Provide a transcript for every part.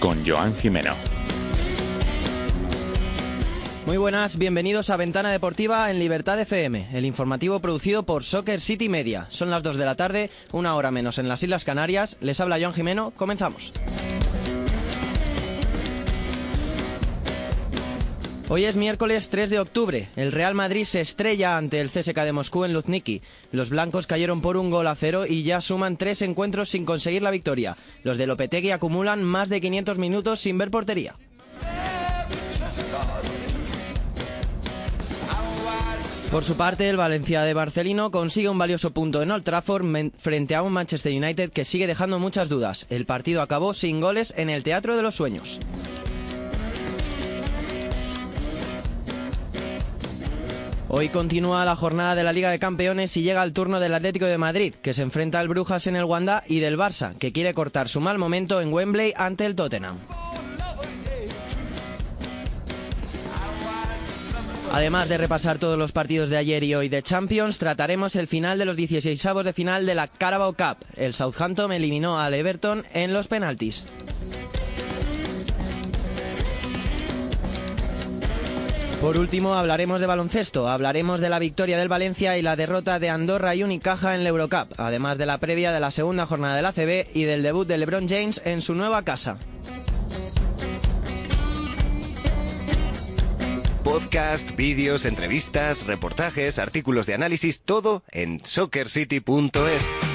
Con Joan Jimeno. Muy buenas, bienvenidos a Ventana Deportiva en Libertad FM, el informativo producido por Soccer City Media. Son las 2 de la tarde, una hora menos en las Islas Canarias. Les habla Joan Jimeno, comenzamos. Hoy es miércoles 3 de octubre. El Real Madrid se estrella ante el CSK de Moscú en Luzniki. Los blancos cayeron por un gol a cero y ya suman tres encuentros sin conseguir la victoria. Los de Lopetegui acumulan más de 500 minutos sin ver portería. Por su parte, el Valencia de Barcelino consigue un valioso punto en Old Trafford frente a un Manchester United que sigue dejando muchas dudas. El partido acabó sin goles en el Teatro de los Sueños. Hoy continúa la jornada de la Liga de Campeones y llega el turno del Atlético de Madrid, que se enfrenta al Brujas en el Wanda y del Barça, que quiere cortar su mal momento en Wembley ante el Tottenham. Además de repasar todos los partidos de ayer y hoy de Champions, trataremos el final de los 16avos de final de la Carabao Cup. El Southampton eliminó al Everton en los penaltis. Por último, hablaremos de baloncesto, hablaremos de la victoria del Valencia y la derrota de Andorra y Unicaja en la Eurocup, además de la previa de la segunda jornada del ACB y del debut de LeBron James en su nueva casa. Podcast, vídeos, entrevistas, reportajes, artículos de análisis, todo en soccercity.es.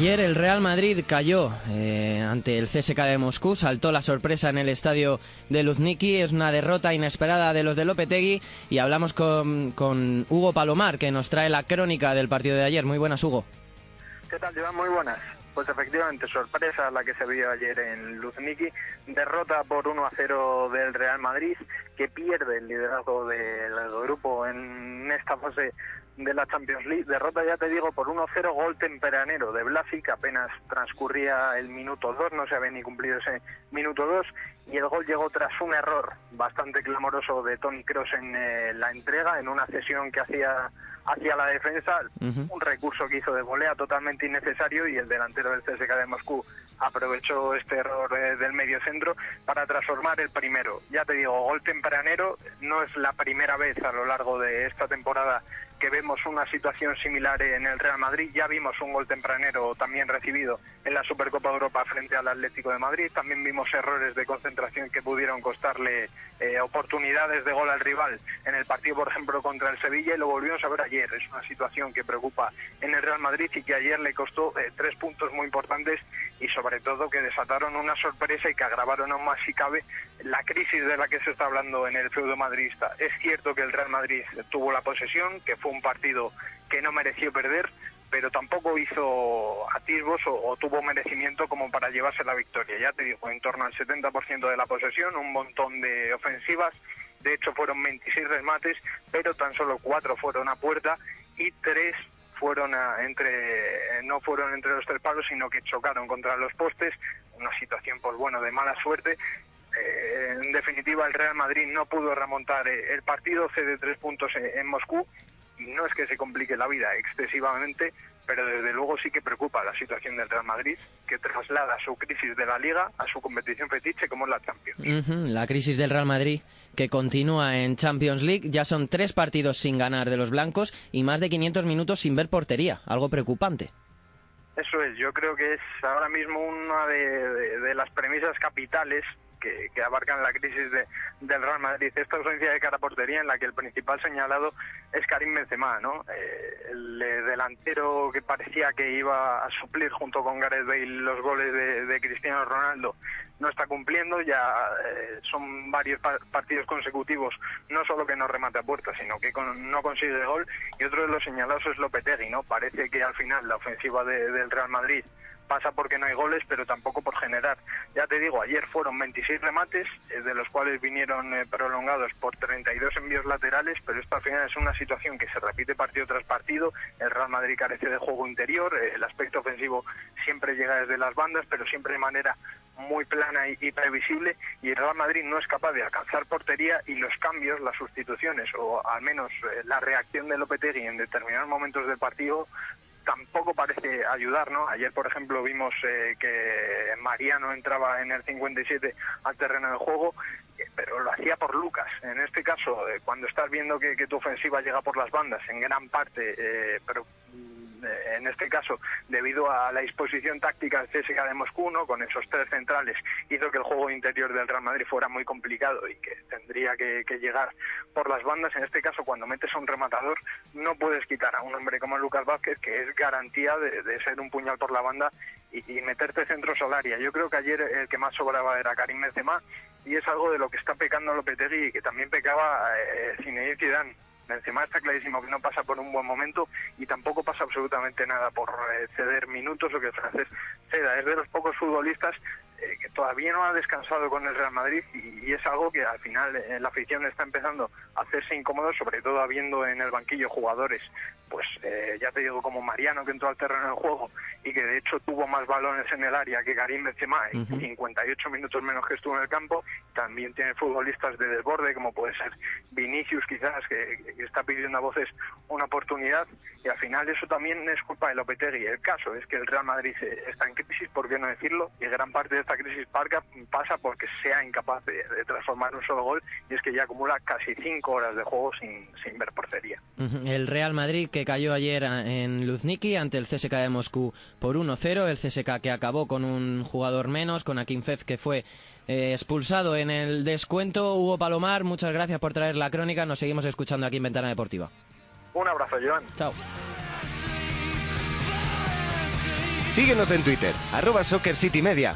Ayer el Real Madrid cayó eh, ante el CSK de Moscú, saltó la sorpresa en el estadio de Luzniki, es una derrota inesperada de los de Lopetegui y hablamos con, con, Hugo Palomar que nos trae la crónica del partido de ayer. Muy buenas, Hugo. ¿Qué tal, Joan? Muy buenas. Pues efectivamente, sorpresa la que se vio ayer en Luzniki, derrota por 1 a 0 del Real Madrid, que pierde el liderazgo del grupo en esta fase de la Champions League. Derrota, ya te digo, por 1-0 gol tempranero de Blasi, que apenas transcurría el minuto 2, no se había ni cumplido ese minuto 2, y el gol llegó tras un error bastante clamoroso de Tony Cross en eh, la entrega, en una cesión que hacía hacia la defensa, un recurso que hizo de volea totalmente innecesario y el delantero del CSKA de Moscú aprovechó este error eh, del medio centro para transformar el primero. Ya te digo, gol tempranero no es la primera vez a lo largo de esta temporada que vemos una situación similar en el Real Madrid. Ya vimos un gol tempranero también recibido en la Supercopa de Europa frente al Atlético de Madrid. También vimos errores de concentración que pudieron costarle eh, oportunidades de gol al rival en el partido, por ejemplo, contra el Sevilla y lo volvimos a ver ayer. Es una situación que preocupa en el Real Madrid y que ayer le costó eh, tres puntos muy importantes y sobre todo que desataron una sorpresa y que agravaron aún más si cabe la crisis de la que se está hablando en el feudo madridista. Es cierto que el Real Madrid tuvo la posesión, que fue un partido que no mereció perder, pero tampoco hizo atisbos o, tuvo merecimiento como para llevarse la victoria. Ya te digo, en torno al 70% de la posesión, un montón de ofensivas, de hecho fueron 26 remates, pero tan solo cuatro fueron a puerta y tres fueron entre no fueron entre los tres palos sino que chocaron contra los postes una situación pues bueno de mala suerte en definitiva el Real Madrid no pudo remontar eh, el partido cede tres puntos en Moscú no es que se complique la vida excesivamente, pero desde luego sí que preocupa la situación del Real Madrid, que traslada su crisis de la Liga a su competición fetiche como es la Champions. La crisis del Real Madrid que continúa en Champions League. Ya son tres partidos sin ganar de los blancos y más de 500 minutos sin ver portería. Algo preocupante. Eso es, yo creo que es ahora mismo una de las premisas capitales que, abarcan la crisis de, del Real Madrid. Esta ausencia de cara portería en la que el principal señalado es Karim Benzema, ¿no? Eh, el delantero que parecía que iba a suplir junto con Gareth Bale los goles de, Cristiano Ronaldo no está cumpliendo, ya eh, son varios pa- partidos consecutivos, no solo que no remate a puerta, sino que con- no consigue gol, y otro de los señalados es Lopetegui, ¿no? Parece que al final la ofensiva de- del Real Madrid pasa porque no hay goles, pero tampoco por generar. Ya te digo, ayer fueron 26 remates, eh, de los cuales vinieron eh, prolongados por 32 envíos laterales, pero esto al final es una situación que se repite partido tras partido. El Real Madrid carece de juego interior, eh, el aspecto ofensivo siempre llega desde las bandas, pero siempre de manera muy plana y, previsible, y el Real Madrid no es capaz de alcanzar portería y los cambios, las sustituciones, o al menos la reacción de Lopetegui en determinados momentos del partido tampoco parece ayudar, ¿no? Ayer, por ejemplo, vimos eh, que Mariano entraba en el 57 al terreno de juego, eh, pero lo hacía por Lucas. En este caso, eh, cuando estás viendo que, que tu ofensiva llega por las bandas, en gran parte, eh, pero en este caso, debido a la disposición táctica CSKA de Moscú, ¿no? con esos tres centrales, hizo que el juego interior del Real Madrid fuera muy complicado y que tendría que, llegar por las bandas. En este caso, cuando metes a un rematador, no puedes quitar a un hombre como Lucas Vázquez, que es garantía de, ser un puñal por la banda y, meterte centros al área. Yo creo que ayer el que más sobraba era Karim Benzema y es algo de lo que está pecando Lopetegui y que también pecaba eh, Zinedine Zidane. Benzema está clarísimo que no pasa por un buen momento y tampoco pasa absolutamente nada por eh, ceder minutos o que el francés ceda. Es de los pocos futbolistas eh, que todavía no ha descansado con el Real Madrid y, es algo que al final eh, la afición está empezando a hacerse incómodo, sobre todo habiendo en el banquillo jugadores, pues eh, ya te digo, como Mariano que entró al terreno del juego y que de hecho tuvo más balones en el área que Karim Benzema, en Ujú. 58 minutos menos que estuvo en el campo. También tiene futbolistas de desborde, como puede ser Vinicius quizás, que, que está pidiendo a voces una oportunidad y al final eso también es culpa de Lopetegui. El caso es que el Real Madrid eh, está en crisis, por qué no decirlo, y gran parte de esta crisis parca- pasa porque sea incapaz de, de transformar un solo gol y es que ya acumula casi cinco horas de juego sin, sin ver portería. El Real Madrid que cayó ayer en Luzniki ante el CSK de Moscú por 1-0, el CSK que acabó con un jugador menos, con Akinfev que fue eh, expulsado en el descuento. Hugo Palomar, muchas gracias por traer la crónica, nos seguimos escuchando aquí en Ventana Deportiva. Un abrazo, Joan. Chao. Síguenos en Twitter, arroba Soccer City Media.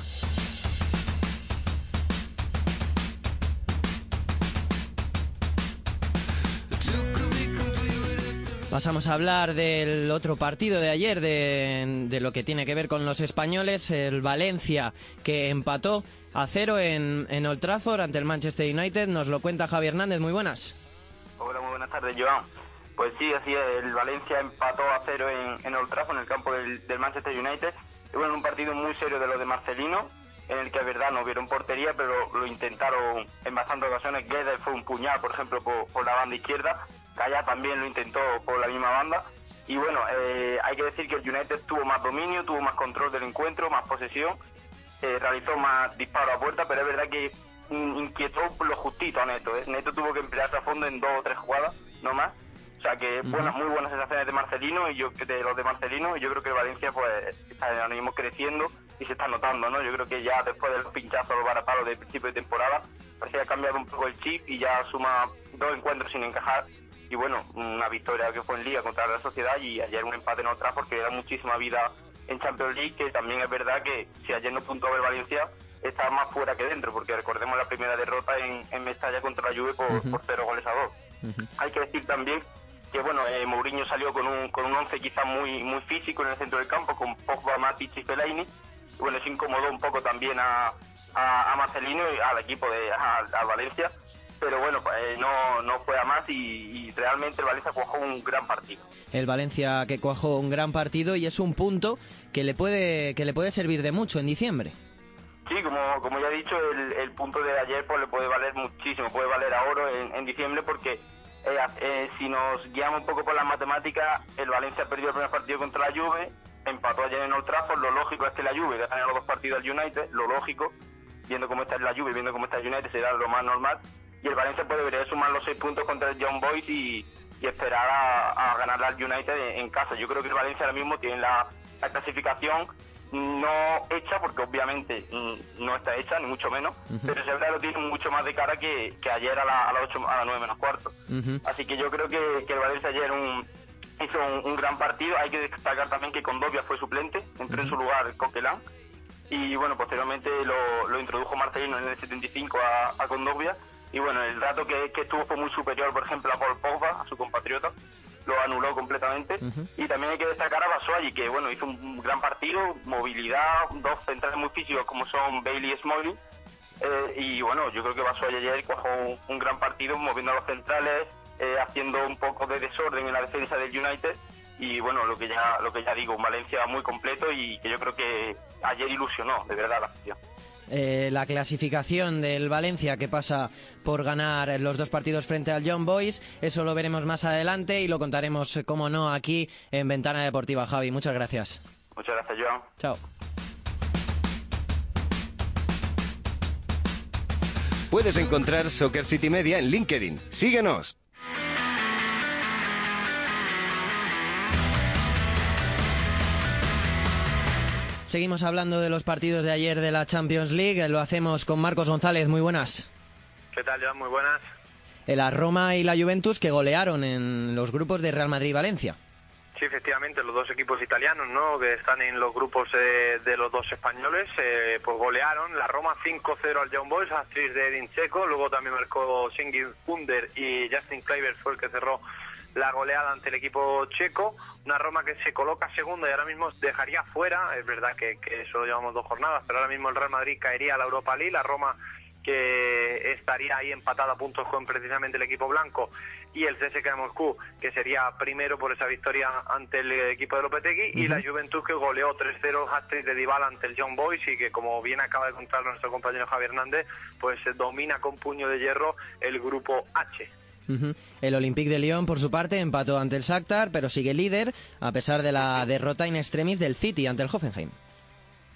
Pasamos a hablar del otro partido de ayer, de, de lo que tiene que ver con los españoles, el Valencia que empató a cero en, en Old Trafford ante el Manchester United. Nos lo cuenta Javi Hernández, muy buenas. Hola, muy buenas tardes, Joan. Pues sí, así es, el Valencia empató a cero en, en Old Trafford, en el campo del, del Manchester United. Y bueno, un partido muy serio de los de Marcelino, en el que es verdad no vieron portería, pero lo intentaron en bastantes ocasiones. Guedes fue un puñal, por ejemplo, por, por la banda izquierda. Calla también lo intentó por la misma banda. Y bueno, eh, hay que decir que el United tuvo más dominio, tuvo más control del encuentro, más posesión, eh, realizó más disparos a puerta, pero es verdad que inquietó lo justito a Neto. ¿eh? Neto tuvo que emplearse a fondo en dos o tres jugadas, no más. O sea que buenas, muy buenas sensaciones de Marcelino y yo de los de Marcelino y yo creo que Valencia pues está ahora mismo creciendo y se está notando, ¿no? Yo creo que ya después de los pinchazos, los varapalos del principio de temporada, parece que ha cambiado un poco el chip y ya suma dos encuentros sin encajar y bueno, una victoria que fue en Liga contra la Sociedad y ayer un empate en otra porque da muchísima vida en Champions League, que también es verdad que si ayer no puntó el Valencia está más fuera que dentro, porque recordemos la primera derrota en, en Mestalla contra la Juve por, por cero goles a dos. Hay que decir también que bueno, eh, Mourinho salió con un, con un once quizá muy muy físico en el centro del campo, con Pogba, Matic y Fellaini. Bueno, se incomodó un poco también a, a, a Marcelino y al equipo de a, a Valencia. Pero bueno, eh, no, no fue a más y, y realmente el Valencia cuajó un gran partido. El Valencia que cuajó un gran partido y es un punto que le puede, que le puede servir de mucho en diciembre. Sí, como, como ya he dicho, el, el punto de ayer pues le puede valer muchísimo, puede valer a oro en, en diciembre porque eh, eh, si nos guiamos un poco por las matemáticas, el Valencia perdió el primer partido contra la Juve, empató ayer en Old Trafford, lo lógico es que la Juve gane los dos partidos al United, lo lógico, viendo cómo está la Juve, viendo cómo está el United, será lo más normal, y el Valencia pues debería sumar los seis puntos contra el John Boyd y, y esperar a, a ganarle al United en, en casa. Yo creo que el Valencia ahora mismo tiene la, la clasificación no hecha, porque obviamente mm, no está hecha, ni mucho menos, pero ese lo tiene mucho más de cara que, ayer a, las 8, a las 9 menos cuarto. Así que yo creo que, que el Valencia ayer un, hizo un, gran partido. Hay que destacar también que Condovia fue suplente, entró en su lugar Coquelin. Y bueno, posteriormente lo, lo introdujo Marcelino en el 75 a, a Condovia. Y bueno, el dato que, que, estuvo fue muy superior, por ejemplo, a Paul Pogba, a su compatriota. Lo anuló completamente. Y también hay que destacar a Basualli, que bueno, hizo un gran partido, movilidad, dos centrales muy físicos como son Bailey y Smalley. Eh, y bueno, yo creo que Basualli ayer cuajó un, un gran partido moviendo a los centrales, eh, haciendo un poco de desorden en la defensa del United y bueno lo que ya lo que ya digo Valencia muy completo y que yo creo que ayer ilusionó de verdad la afición eh, la clasificación del Valencia que pasa por ganar los dos partidos frente al John Boys. Eso lo veremos más adelante y lo contaremos, como no, aquí en Ventana Deportiva. Javi, muchas gracias. Muchas gracias, Joan. Chao. Puedes encontrar Soccer City Media en LinkedIn. Síguenos. Seguimos hablando de los partidos de ayer de la Champions League. Lo hacemos con Marcos González. Muy buenas. ¿Qué tal, Joan? Muy buenas. La Roma y la Juventus que golearon en los grupos de Real Madrid y Valencia. Sí, efectivamente, los dos equipos italianos, ¿no? Que están en los grupos eh, de los dos españoles, eh, pues golearon. La Roma 5-0 al Young Boys, actriz de Edin Checo. Luego también marcó Singin Under y Justin Kleiber fue el que cerró la goleada ante el equipo checo, una Roma que se coloca segunda y ahora mismo dejaría fuera, es verdad que, que solo llevamos dos jornadas, pero ahora mismo el Real Madrid caería a la Europa League, la Roma que estaría ahí empatada a puntos con precisamente el equipo blanco y el CSKA de Moscú, que sería primero por esa victoria ante el equipo de Lopetegui, y la Juventus que goleó 3-0 hat de Dybala ante el John Boys y que como bien acaba de contar nuestro compañero Javier Hernández, pues domina con puño de hierro el grupo H. El Olympique de Lyon, por su parte, empató ante el Shakhtar, pero sigue líder a pesar de la derrota in extremis del City ante el Hoffenheim.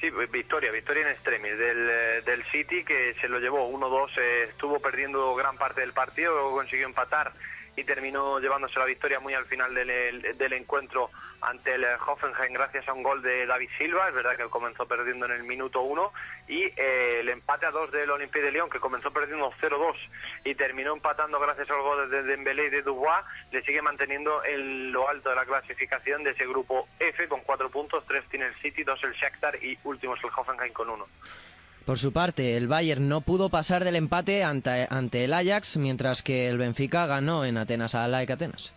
Sí, victoria, victoria in extremis del, eh, del City que se lo llevó 1-2, eh, estuvo perdiendo gran parte del partido, luego consiguió empatar y terminó llevándose la victoria muy al final del, del, encuentro ante el Hoffenheim gracias a un gol de David Silva, es verdad que comenzó perdiendo en el minuto 1 y eh, el empate a 2 del Olympique de Lyon que comenzó perdiendo 0-2 y terminó empatando gracias al gol de Dembélé y de Dubois, le sigue manteniendo en lo alto de la clasificación de ese grupo F con 4 puntos, 3 tiene el City, 2 el Shakhtar y último es el Hoffenheim con 1. Por su parte, el Bayern no pudo pasar del empate ante, ante el Ajax, mientras que el Benfica ganó en Atenas a la Atenas.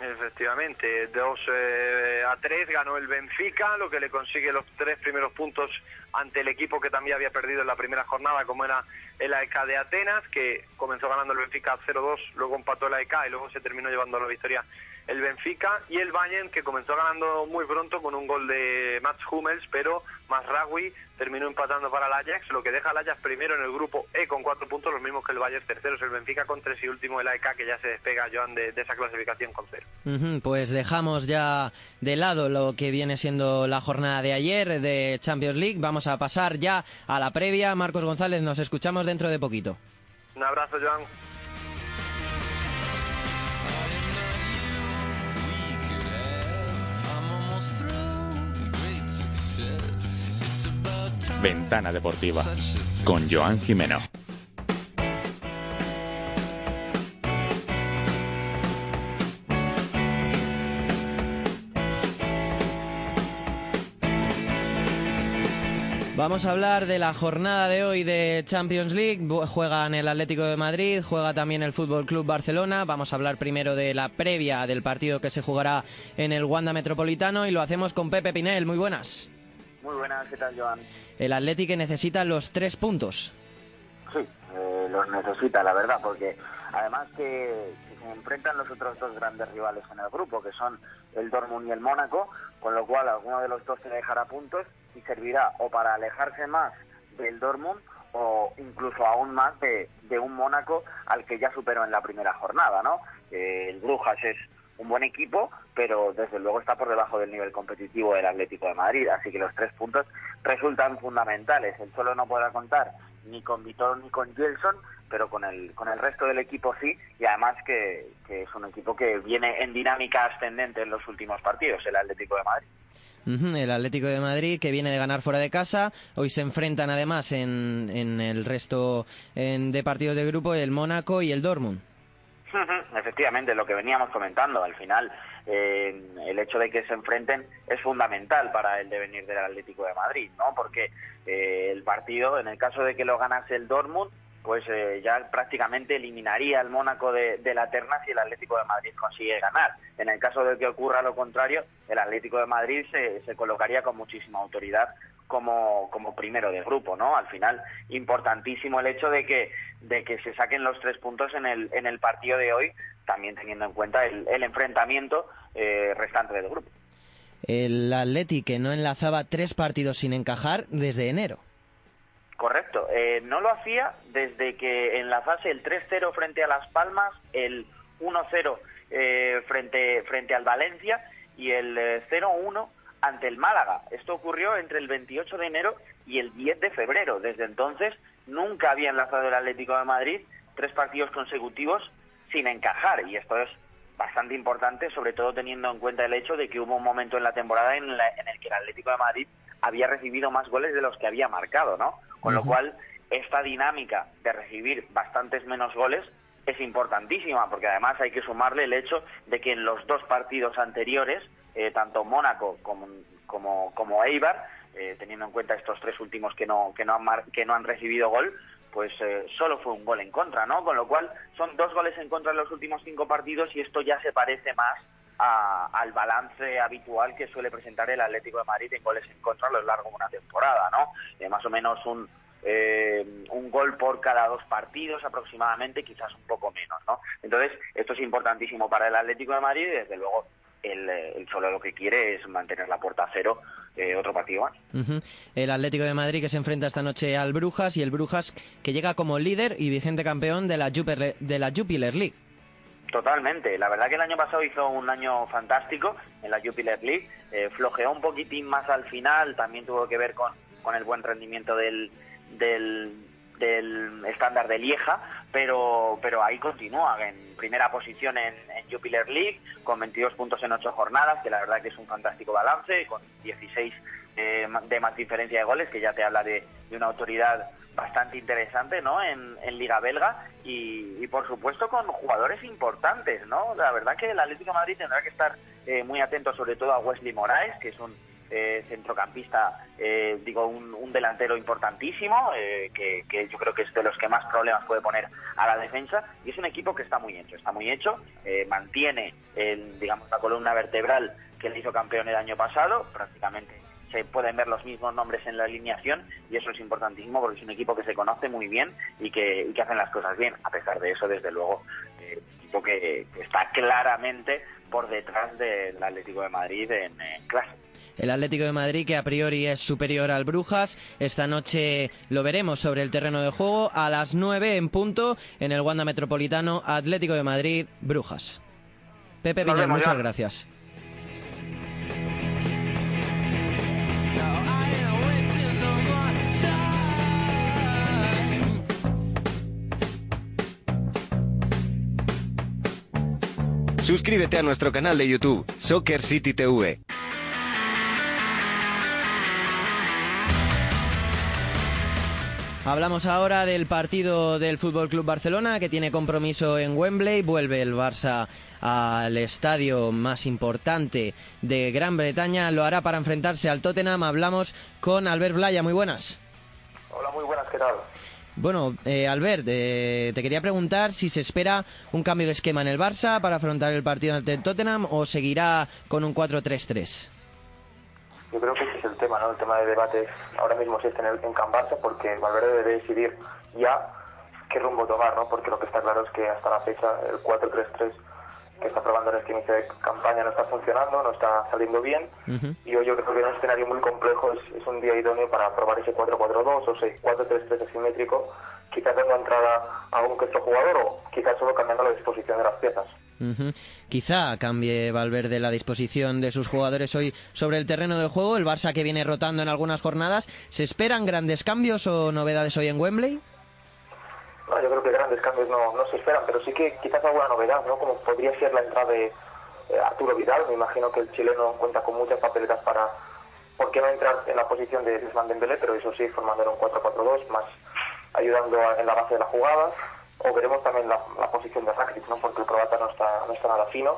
Efectivamente, 2 eh, a 3 ganó el Benfica, lo que le consigue los tres primeros puntos ante el equipo que también había perdido en la primera jornada, como era el AEK de Atenas, que comenzó ganando el Benfica 0-2, luego empató el AEK y luego se terminó llevando la victoria el Benfica y el Bayern que comenzó ganando muy pronto con un gol de Mats Hummels, pero Masraoui terminó empatando para el Ajax, lo que deja al Ajax primero en el grupo E con cuatro puntos, los mismos que el Bayern tercero, es el Benfica con tres y último el AEK que ya se despega Joan de, de esa clasificación con cero. pues dejamos ya de lado lo que viene siendo la jornada de ayer de Champions League, vamos a pasar ya a la previa. Marcos González, nos escuchamos dentro de poquito. Un abrazo, Joan. Ventana Deportiva con Joan Jimeno. Vamos a hablar de la jornada de hoy de Champions League. Juegan el Atlético de Madrid, juega también el Fútbol Club Barcelona. Vamos a hablar primero de la previa del partido que se jugará en el Wanda Metropolitano y lo hacemos con Pepe Pinel. Muy buenas. Muy buenas, ¿qué tal, Joan? El Atlético necesita los tres puntos. Sí, eh, los necesita, la verdad, porque además que, se enfrentan los otros dos grandes rivales en el grupo, que son el Dortmund y el Mónaco, con lo cual alguno de los dos se dejará puntos y servirá o para alejarse más del Dortmund o incluso aún más de, un Mónaco al que ya superó en la primera jornada, ¿no? el Brujas es un buen equipo, pero desde luego está por debajo del nivel competitivo del Atlético de Madrid, así que los tres puntos resultan fundamentales. El solo no podrá contar ni con Vitor ni con Gelson, pero con el, con el resto del equipo sí, y además que, es un equipo que viene en dinámica ascendente en los últimos partidos, el Atlético de Madrid. El Atlético de Madrid que viene de ganar fuera de casa. Hoy se enfrentan además en, en el resto en- de partidos de grupo el Mónaco y el Dortmund. Efectivamente, lo que veníamos comentando, al final eh, el hecho de que se enfrenten es fundamental para el devenir del Atlético de Madrid, ¿no? Porque eh, el partido, en el caso de que lo ganase el Dortmund, pues eh, ya prácticamente eliminaría al Mónaco de, de la terna si el Atlético de Madrid consigue ganar. En el caso de que ocurra lo contrario, el Atlético de Madrid se, se colocaría con muchísima autoridad como, como primero del grupo, ¿no? Al final, importantísimo el hecho de que, de que se saquen los tres puntos en el, en el partido de hoy, también teniendo en cuenta el, el enfrentamiento eh, restante del grupo. El Atleti que no enlazaba tres partidos sin encajar desde enero. Correcto. Eh, no lo hacía desde que enlazase el 3-0 frente a Las Palmas, el 1-0 eh, frente, frente al Valencia y el eh, 0-1 ante el Málaga. Esto ocurrió entre el 28 de enero y el 10 de febrero. Desde entonces nunca había enlazado el Atlético de Madrid tres partidos consecutivos sin encajar y esto es bastante importante, sobre todo teniendo en cuenta el hecho de que hubo un momento en la temporada en, la- en el que el Atlético de Madrid había recibido más goles de los que había marcado, ¿no? Con lo cual, esta dinámica de recibir bastantes menos goles es importantísima, porque además hay que sumarle el hecho de que en los dos partidos anteriores, eh, tanto Mónaco como, como, como Eibar, eh, teniendo en cuenta estos tres últimos que no, que no, han, mar- que no han recibido gol, pues eh, solo fue un gol en contra, ¿no? Con lo cual son dos goles en contra en los últimos cinco partidos y esto ya se parece más a- al balance habitual que suele presentar el Atlético de Madrid en goles en contra a lo largo de una temporada, ¿no? Eh, más o menos un, eh, un gol por cada dos partidos aproximadamente, quizás un poco menos, ¿no? Entonces, esto es importantísimo para el Atlético de Madrid y desde luego el, el solo lo que quiere es mantener la puerta a cero eh, otro partido más. El Atlético de Madrid que se enfrenta esta noche al Brujas y el Brujas que llega como líder y vigente campeón de la, Jupiler, de la Jupiler League. Totalmente. La verdad que el año pasado hizo un año fantástico en la Jupiler League. Eh, flojeó un poquitín más al final. También tuvo que ver con, con el buen rendimiento del, del, del estándar de Lieja. Pero, pero ahí continúa en primera posición en, Jupiler League con 22 puntos en 8 jornadas, que la verdad que es un fantástico balance, con 16 eh, de más diferencia de goles, que ya te habla de, una autoridad bastante interesante ¿no? en, en Liga Belga y, y, por supuesto con jugadores importantes. ¿no? La verdad que el Atlético Madrid tendrá que estar eh, muy atento sobre todo a Wesley Moraes, que es un eh, centrocampista, eh, digo, un, delantero importantísimo, eh, que, yo creo que es de los que más problemas puede poner a la defensa, y es un equipo que está muy hecho, está muy hecho, eh, mantiene, digamos, la columna vertebral que le hizo campeón el año pasado, prácticamente se pueden ver los mismos nombres en la alineación y eso es importantísimo porque es un equipo que se conoce muy bien y que, hacen las cosas bien. A pesar de eso, desde luego, eh, equipo que, que está claramente por detrás del Atlético de Madrid en, en clase. El Atlético de Madrid, que a priori es superior al Brujas, esta noche lo veremos sobre el terreno de juego a las 9 en punto en el Wanda Metropolitano Atlético de Madrid, Brujas. Pepe vemos, muchas gracias. Suscríbete a nuestro canal de YouTube, Soccer City TV. Hablamos ahora del partido del Fútbol Club Barcelona que tiene compromiso en Wembley. Vuelve el Barça al estadio más importante de Gran Bretaña. Lo hará para enfrentarse al Tottenham. Hablamos con Albert Blaya. Muy buenas. Hola, muy buenas, ¿qué tal? Bueno, eh, Albert, eh, te quería preguntar si se espera un cambio de esquema en el Barça para afrontar el partido ante el Tottenham o seguirá con un 4-3-3. Yo creo que ese es el tema, ¿no? El tema de debate ahora mismo existe en, el, en Can Barça porque Valverde debe decidir ya qué rumbo tomar, ¿no? Porque lo que está claro es que hasta la fecha el 4-3-3 que está probando en este inicio de campaña no está funcionando, no está saliendo bien y hoy yo creo que en un escenario muy complejo es, es un día idóneo para probar ese 4-4-2 o ese 4-3-3 asimétrico, quizás dando entrada a un que otro jugador o quizás solo cambiando la disposición de las piezas. Ujú. Quizá cambie Valverde la disposición de sus jugadores hoy sobre el terreno de juego. El Barça que viene rotando en algunas jornadas. ¿Se esperan grandes cambios o novedades hoy en Wembley? No, yo creo que grandes cambios no, no se esperan, pero sí que quizás alguna novedad, ¿no? Como podría ser la entrada de eh, Arturo Vidal. Me imagino que el chileno cuenta con muchas papeletas para, ¿por qué no entrar en la posición de Desmond Dembélé? Pero eso sí, formando un 4-4-2, más ayudando en la base de la jugada. O veremos también la, la posición de Rakitic, ¿no? Porque el croata no está, no está nada fino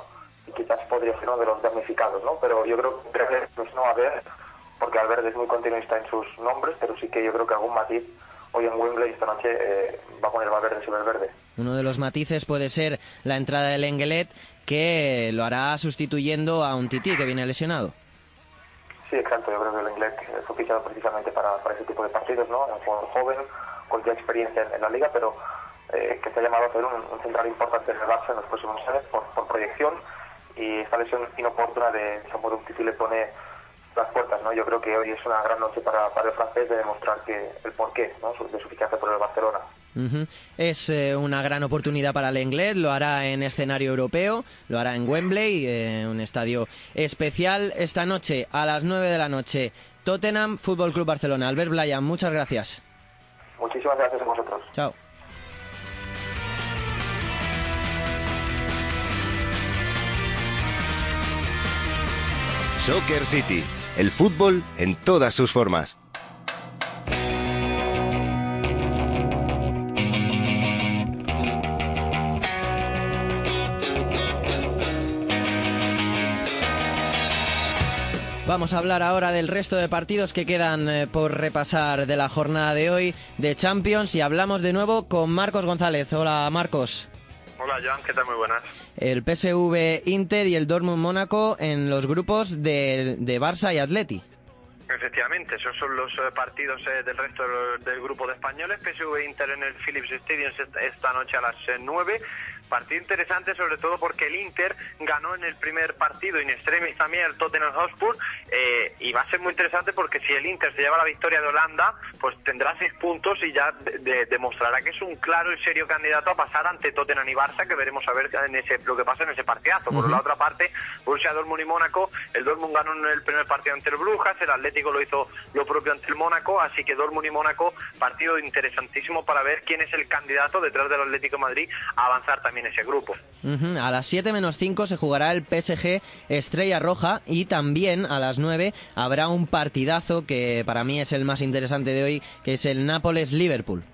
y quizás podría ser uno de los damnificados, ¿no? Pero yo creo que pues no va a haber, porque Valverde es muy continuista en sus nombres, pero sí que yo creo que algún matiz hoy en Wembley esta noche eh, va a poner Valverde sobre el verde. Uno de los matices puede ser la entrada del Engelet, que lo hará sustituyendo a un Tití que viene lesionado. Sí, exacto. Yo creo que el inglés fue fichado precisamente para, para ese tipo de partidos, ¿no? Un jugador joven, con ya experiencia en, en la liga, pero eh, que se ha llamado a ser un, un central importante en el Barça en los próximos años por, por proyección y esta lesión inoportuna de Samuel Umtiti le pone las puertas, ¿no? Yo creo que hoy es una gran noche para, para el francés de demostrar que el porqué ¿no? De su fichaje por el Barcelona. Ujú. Es eh, una gran oportunidad para el Englet, lo hará en escenario europeo, lo hará en Wembley, eh, un estadio especial esta noche a las 9 de la noche. Tottenham, Fútbol Club Barcelona. Albert Blaya, muchas gracias. Muchísimas gracias a vosotros. Chao. Soccer City, el fútbol en todas sus formas. Vamos a hablar ahora del resto de partidos que quedan eh, por repasar de la jornada de hoy de Champions y hablamos de nuevo con Marcos González. Hola Marcos. Hola Joan, ¿qué tal? Muy buenas. El PSV Inter y el Dortmund Mónaco en los grupos de, de Barça y Atleti. Efectivamente, esos son los eh, partidos eh, del resto del, grupo de españoles. PSV Inter en el Philips Stadium esta- noche a las eh, 9. Partido interesante sobre todo porque el Inter ganó en el primer partido in extremis también el Tottenham Hotspur eh, y va a ser muy interesante porque si el Inter se lleva la victoria de Holanda pues tendrá seis puntos y ya de- de- demostrará que es un claro y serio candidato a pasar ante Tottenham y Barça que veremos a ver en ese, lo que pasa en ese partidazo. Por la otra parte, Borussia Dortmund y Mónaco, el Dortmund ganó en el primer partido ante el Brujas, el Atlético lo hizo lo propio ante el Mónaco, así que Dortmund y Mónaco, partido interesantísimo para ver quién es el candidato detrás del Atlético de Madrid a avanzar también ese grupo. A las 7 menos 5 se jugará el PSG Estrella Roja y también a las 9 habrá un partidazo que para mí es el más interesante de hoy, que es el Nápoles-Liverpool.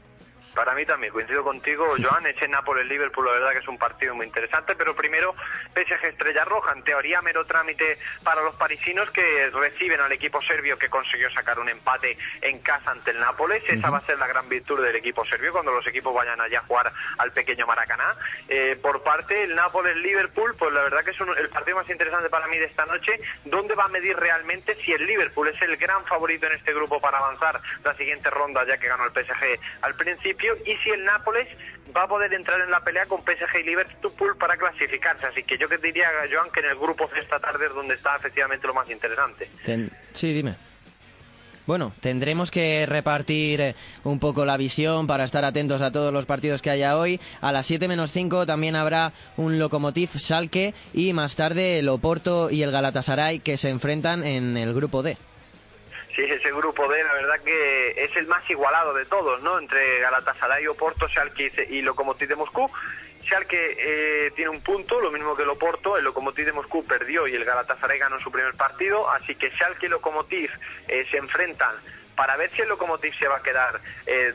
Para mí también, coincido contigo, Joan, ese Nápoles-Liverpool, la verdad que es un partido muy interesante, pero primero PSG Estrella Roja, en teoría mero trámite para los parisinos que reciben al equipo serbio que consiguió sacar un empate en casa ante el Nápoles, esa va a ser la gran virtud del equipo serbio cuando los equipos vayan allá a jugar al pequeño Maracaná. Eh, por parte del Nápoles-Liverpool, pues la verdad que es un- el partido más interesante para mí de esta noche, donde va a medir realmente si el Liverpool es el gran favorito en este grupo para avanzar la siguiente ronda, ya que ganó el PSG al principio, y si el Nápoles va a poder entrar en la pelea con PSG y Liverpool para clasificarse. Así que yo que diría, Joan, que en el grupo esta tarde es donde está efectivamente lo más interesante. Sí, dime. Bueno, tendremos que repartir eh, un poco la visión para estar atentos a todos los partidos que haya hoy. A las 7 menos 5 también habrá un Lokomotiv Salke y más tarde el Oporto y el Galatasaray que se enfrentan en el grupo D. Sí, ese grupo D, la verdad que es el más igualado de todos, ¿no? Entre Galatasaray, Oporto, Schalke y Lokomotiv de Moscú. Schalke eh, tiene un punto, lo mismo que el Oporto, el Lokomotiv de Moscú perdió y el Galatasaray ganó su primer partido, así que Schalke y Lokomotiv eh, se enfrentan para ver si el Lokomotiv se va a quedar, eh,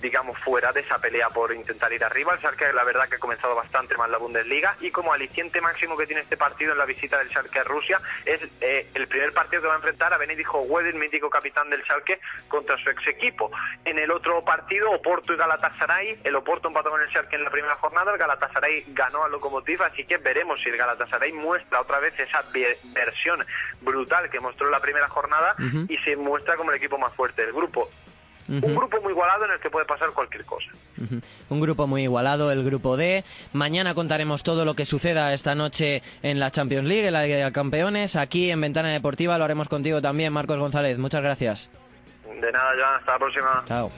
digamos, fuera de esa pelea por intentar ir arriba. El Schalke, la verdad, que ha comenzado bastante mal la Bundesliga y como aliciente máximo que tiene este partido en la visita del Schalke a Rusia es eh, el primer partido que va a enfrentar a Benedict Howell, el mítico capitán del Schalke, contra su ex equipo. En el otro partido, Oporto y Galatasaray, el Oporto empató con el Schalke en la primera jornada, el Galatasaray ganó al Lokomotiv, así que veremos si el Galatasaray muestra otra vez esa ve- versión brutal que mostró en la primera jornada Ujú. y se muestra como el equipo más fuerte del grupo. Un grupo muy igualado en el que puede pasar cualquier cosa. Un grupo muy igualado, el grupo D. Mañana contaremos todo lo que suceda esta noche en la Champions League, en la Liga de Campeones. Aquí en Ventana Deportiva lo haremos contigo también, Marcos González. Muchas gracias. De nada, Joan, hasta la próxima. Chao.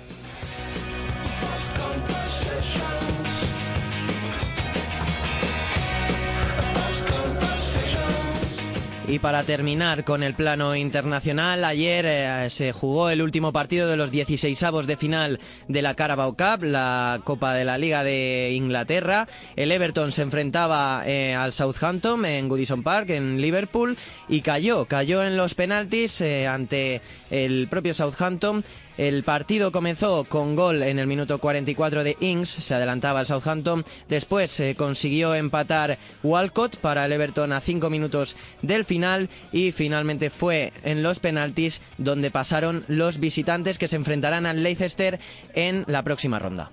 Y para terminar con el plano internacional, ayer eh, se jugó el último partido de los 16avos de final de la Carabao Cup, la Copa de la Liga de Inglaterra. El Everton se enfrentaba eh, al Southampton en Goodison Park, en Liverpool, y cayó, cayó en los penaltis eh, ante el propio Southampton el partido comenzó con gol en el minuto 44 de Ings, se adelantaba el Southampton. Después se consiguió empatar Walcott para el Everton a cinco minutos del final y finalmente fue en los penaltis donde pasaron los visitantes que se enfrentarán al Leicester en la próxima ronda.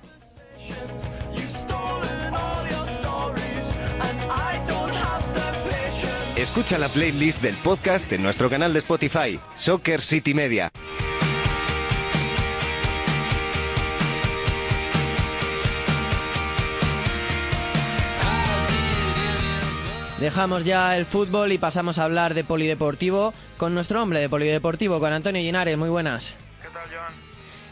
Escucha la playlist del podcast en nuestro canal de Spotify, Soccer City Media. Dejamos ya el fútbol y pasamos a hablar de polideportivo con nuestro hombre de polideportivo, con Antonio Linares. Muy buenas. ¿Qué tal, Joan?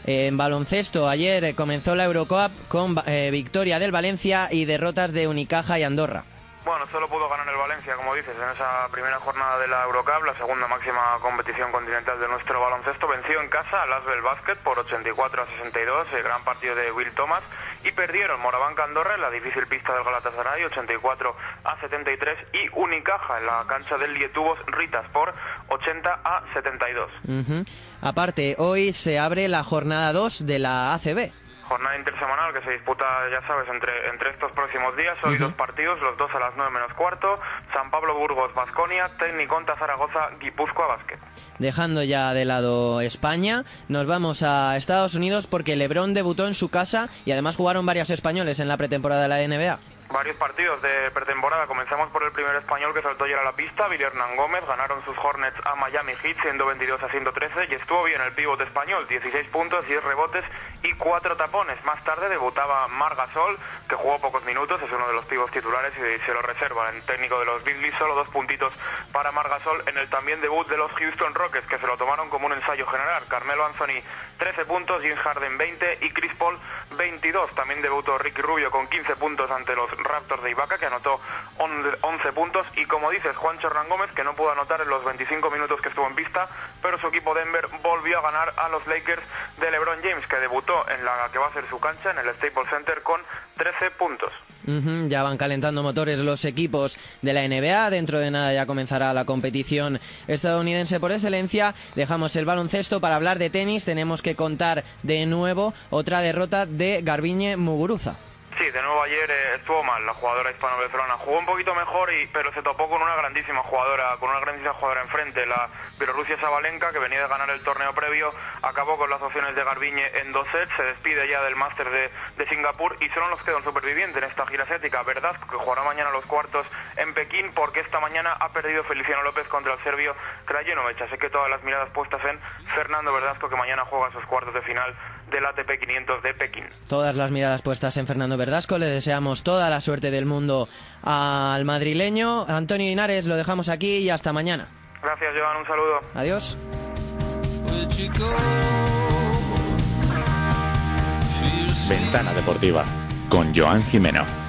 En baloncesto, ayer eh, comenzó la Eurocup con eh, victoria del Valencia y derrotas de Unicaja y Andorra. Bueno, solo pudo ganar el Valencia, como dices, en esa primera jornada de la Eurocup, la segunda máxima competición continental de nuestro baloncesto. Venció en casa al Asbel Basket por 84 a 62, el gran partido de Will Thomas, y perdieron Morabanca Andorra en la difícil pista del Galatasaray 84 a 73 y Unicaja en la cancha del Lietubos Ritas por 80 a 72. Ujú. Aparte, hoy se abre la jornada 2 de la ACB. Jornada intersemanal que se disputa, ya sabes, entre, entre estos próximos días. Hoy Ujú. dos partidos, los dos a las 9 menos cuarto. San Pablo Burgos, Basconia, Tecniconta Zaragoza, Guipúzcoa Basket. Dejando ya de lado España, nos vamos a Estados Unidos porque LeBron debutó en su casa y además jugaron varios españoles en la pretemporada de la NBA. Varios partidos de pretemporada. Comenzamos por el primer español que saltó ayer a la pista, Billy Hernán Gómez. Ganaron sus Hornets a Miami Heat 122 a 113 y estuvo bien el pívot español, 16 puntos, 10 rebotes y 4 tapones. Más tarde debutaba Mar Gasol, que jugó pocos minutos, es uno de los pívos titulares y se lo reserva el técnico de los Grizzlies. Solo dos puntitos para Mar Gasol en el también debut de los Houston Rockets, que se lo tomaron como un ensayo general. Carmelo Anthony 13 puntos, James Harden 20 y Chris Paul 22. También debutó Ricky Rubio con 15 puntos ante los Raptors de Ibaka, que anotó 11 puntos. Y como dices, Juancho Hernán Gómez, que no pudo anotar en los 25 minutos que estuvo en pista, pero su equipo Denver volvió a ganar a los Lakers de LeBron James, que debutó en la que va a ser su cancha, en el Staples Center, con 13 puntos. Ya van calentando motores los equipos de la NBA. Dentro de nada ya comenzará la competición estadounidense por excelencia. Dejamos el baloncesto para hablar de tenis. Tenemos que contar de nuevo otra derrota de Garbiñe Muguruza. Sí, de nuevo ayer eh, estuvo mal la jugadora hispano-venezolana. Jugó un poquito mejor, pero se topó con una grandísima jugadora, con una grandísima jugadora enfrente, la Bielorrusia Sabalenka, que venía de ganar el torneo previo, acabó con las opciones de Garbiñe en dos sets, se despide ya del máster de, de Singapur y solo nos queda un superviviente en esta gira asiática, ¿verdad? Que jugará mañana los cuartos en Pekín, porque esta mañana ha perdido Feliciano López contra el serbio Krajinovic. Así que todas las miradas puestas en Fernando Verdasco, que mañana juega sus cuartos de final del ATP 500 de Pekín. Todas las miradas puestas en Fernando Verdasco. Le deseamos toda la suerte del mundo al madrileño. Antonio Linares, lo dejamos aquí y hasta mañana. Gracias, Joan. Un saludo. Adiós. Ventana Deportiva con Joan Jimeno.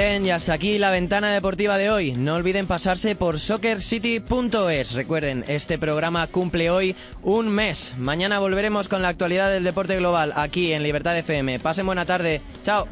Bien, y hasta aquí la ventana deportiva de hoy. No olviden pasarse por soccercity.es. Recuerden, este programa cumple hoy un mes. Mañana volveremos con la actualidad del deporte global aquí en Libertad FM. Pasen buena tarde. Chao.